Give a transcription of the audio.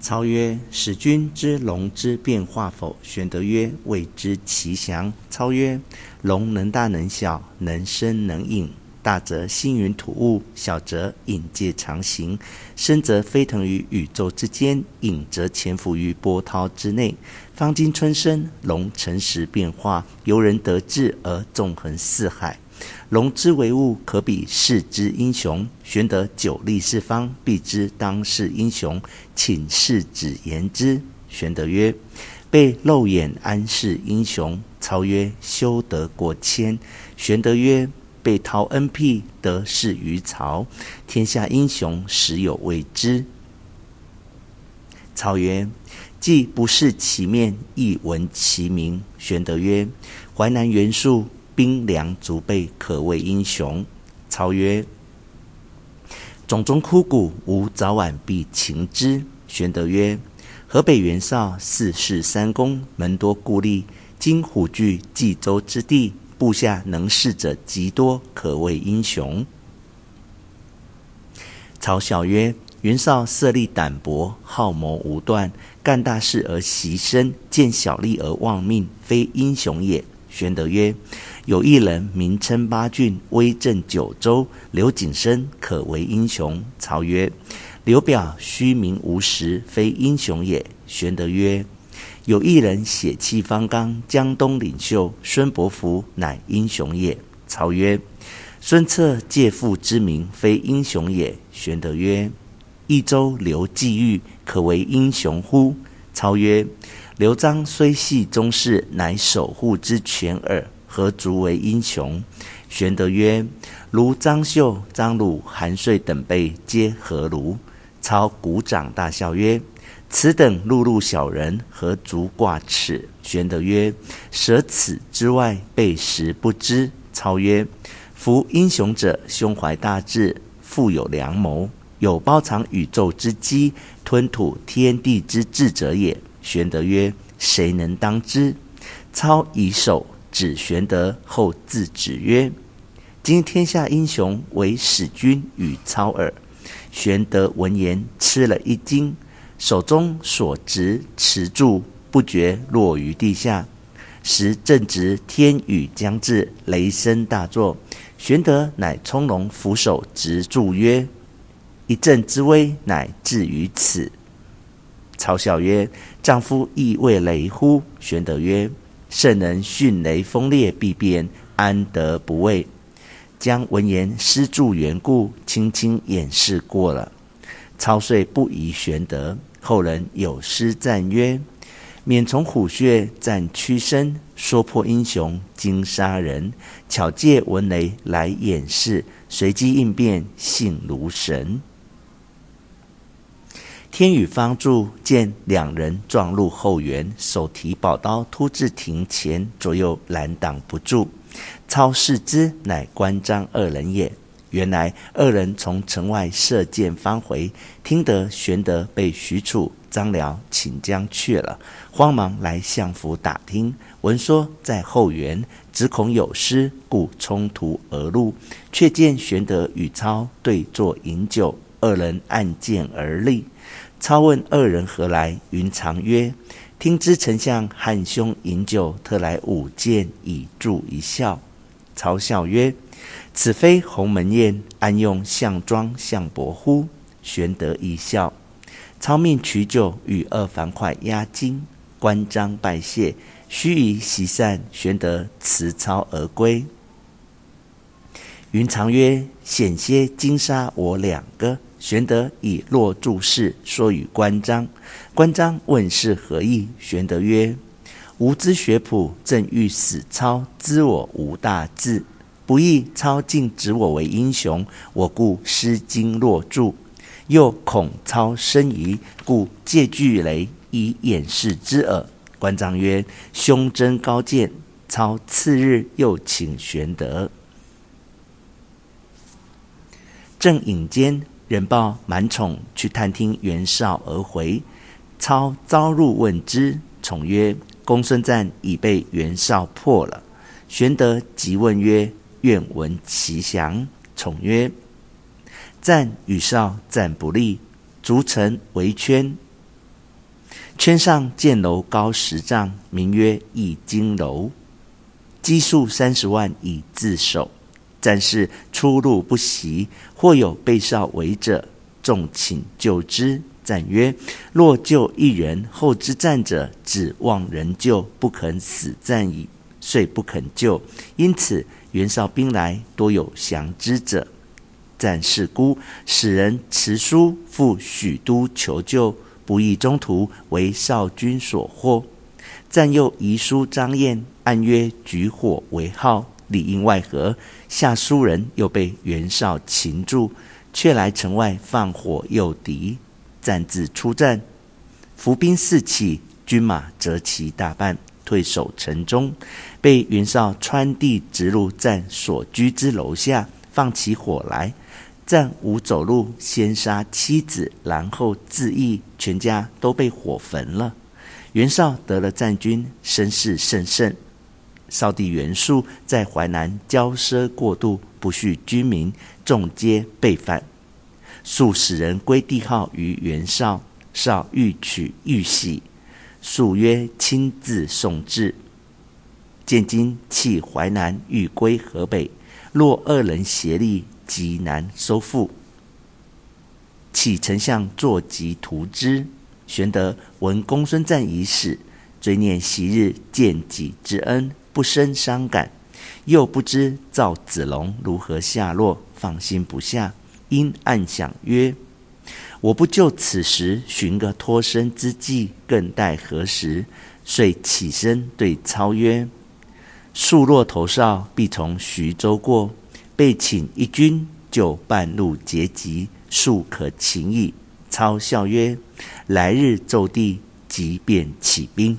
操曰：“使君知龙之变化否？”玄德曰：“未知其详。”操曰：“龙能大能小，能生能隐。大则星云吐雾，小则隐介长行。生则飞腾于宇宙之间，隐则潜伏于波涛之内。方今春生，龙乘时变化，由人得志而纵横四海。”龙之为物，可比世之英雄。玄德久历四方，必知当世英雄，请世子言之。玄德曰：“被肉眼安识英雄？”操曰：“修德过谦。”玄德曰：“被陶恩辟，得势于曹。天下英雄，实有未知。”操曰：“既不识其面，亦闻其名。”玄德曰：“淮南袁术。”兵粮足备，可谓英雄。操曰：“冢中枯骨，吾早晚必擒之。”玄德曰：“河北袁绍，四世三公，门多故吏，今虎踞冀州之地，部下能事者极多，可谓英雄。”操笑曰：“袁绍色厉胆薄，好谋无断，干大事而牺牲，见小利而忘命，非英雄也。”玄德曰：“有一人名称八郡，威震九州，刘景升，可为英雄。”操曰：“刘表虚名无实，非英雄也。”玄德曰：“有一人血气方刚，江东领袖，孙伯符，乃英雄也。”操曰：“孙策借父之名，非英雄也。”玄德曰：“益州刘季玉，可为英雄乎？”操曰：刘璋虽系宗室，乃守护之权耳，何足为英雄？玄德曰：“如张绣、张鲁、韩遂等辈，皆何如？”操鼓掌大笑曰：“此等碌碌小人，何足挂齿？”玄德曰：“舍此之外，备实不知。”操曰：“夫英雄者，胸怀大志，富有良谋，有包藏宇宙之机，吞吐天地之志者也。”玄德曰：“谁能当之？”操以手指玄德，后自指曰：“今天下英雄，唯使君与操耳。”玄德闻言，吃了一惊，手中所执持柱不觉落于地下。时正值天雨将至，雷声大作。玄德乃从容俯首执柱曰：“一阵之威，乃至于此。”操笑曰：“丈夫亦畏雷乎？”玄德曰：“圣人迅雷风烈，必变，安得不畏？”将闻言施助缘故，轻轻掩饰过了。操遂不疑玄德。后人有诗赞曰：“免从虎穴战屈身，说破英雄惊杀人。巧借闻雷来掩饰，随机应变性如神。”天宇方住，见两人撞入后园，手提宝刀突至庭前，左右拦挡不住。操视之，乃关张二人也。原来二人从城外射箭方回，听得玄德被许褚、张辽请将去了，慌忙来相府打听，闻说在后园，只恐有失，故冲突而入，却见玄德与操对坐饮酒，二人按剑而立。操问二人何来，云长曰：“听知丞相汉兄饮酒，特来舞剑以助一笑。”操笑曰：“此非鸿门宴，安用项庄项伯乎？”玄德亦笑。操命取酒与二樊哙压惊，关张拜谢，须臾席散，玄德辞操而归。云长曰：“险些惊杀我两个。”玄德以落柱事说与关张，关张问是何意？玄德曰：“吾知学谱，正欲使操知我无大志，不意操竟指我为英雄，我故失惊落柱。又恐操生疑，故借巨雷以掩饰之耳。”关张曰：“胸真高见。”操次日又请玄德，正饮间。人报满宠去探听袁绍而回，操召入问之。宠曰：“公孙瓒已被袁绍破了。”玄德急问曰：“愿闻其详。”宠曰：“瓒与绍战不利，逐城围圈，圈上建楼高十丈，名曰易经楼，积粟三十万以自守。战士出入不息，或有被少围者，众请救之。赞曰：若救一人，后之战者指望人救，不肯死战矣。遂不肯救。因此袁绍兵来，多有降之者。战事孤，使人持书赴许都求救。不意中途为少军所获，赞又遗书张燕，按曰举火为号，里应外合。下书人又被袁绍擒住，却来城外放火诱敌。赞自出战，伏兵四起，军马折其大半，退守城中，被袁绍穿地直入战所居之楼下，放起火来。战无走路，先杀妻子，然后自缢，全家都被火焚了。袁绍得了战军，声势甚盛。少帝袁术在淮南骄奢过度，不恤军民，众皆被反。数使人归帝号于袁绍，绍欲取欲喜，术曰：“亲自送至。”见今弃淮南，欲归河北，若二人协力。极难收复。启丞相坐骑图之。玄德闻公孙瓒已死，追念昔日见己之恩，不生伤感。又不知赵子龙如何下落，放心不下，因暗想曰：“我不就此时寻个脱身之计，更待何时？”遂起身对操曰：“术若投绍，必从徐州过。”备请一军，就半路截击，术可擒矣。操笑曰：“来日奏帝，即便起兵。”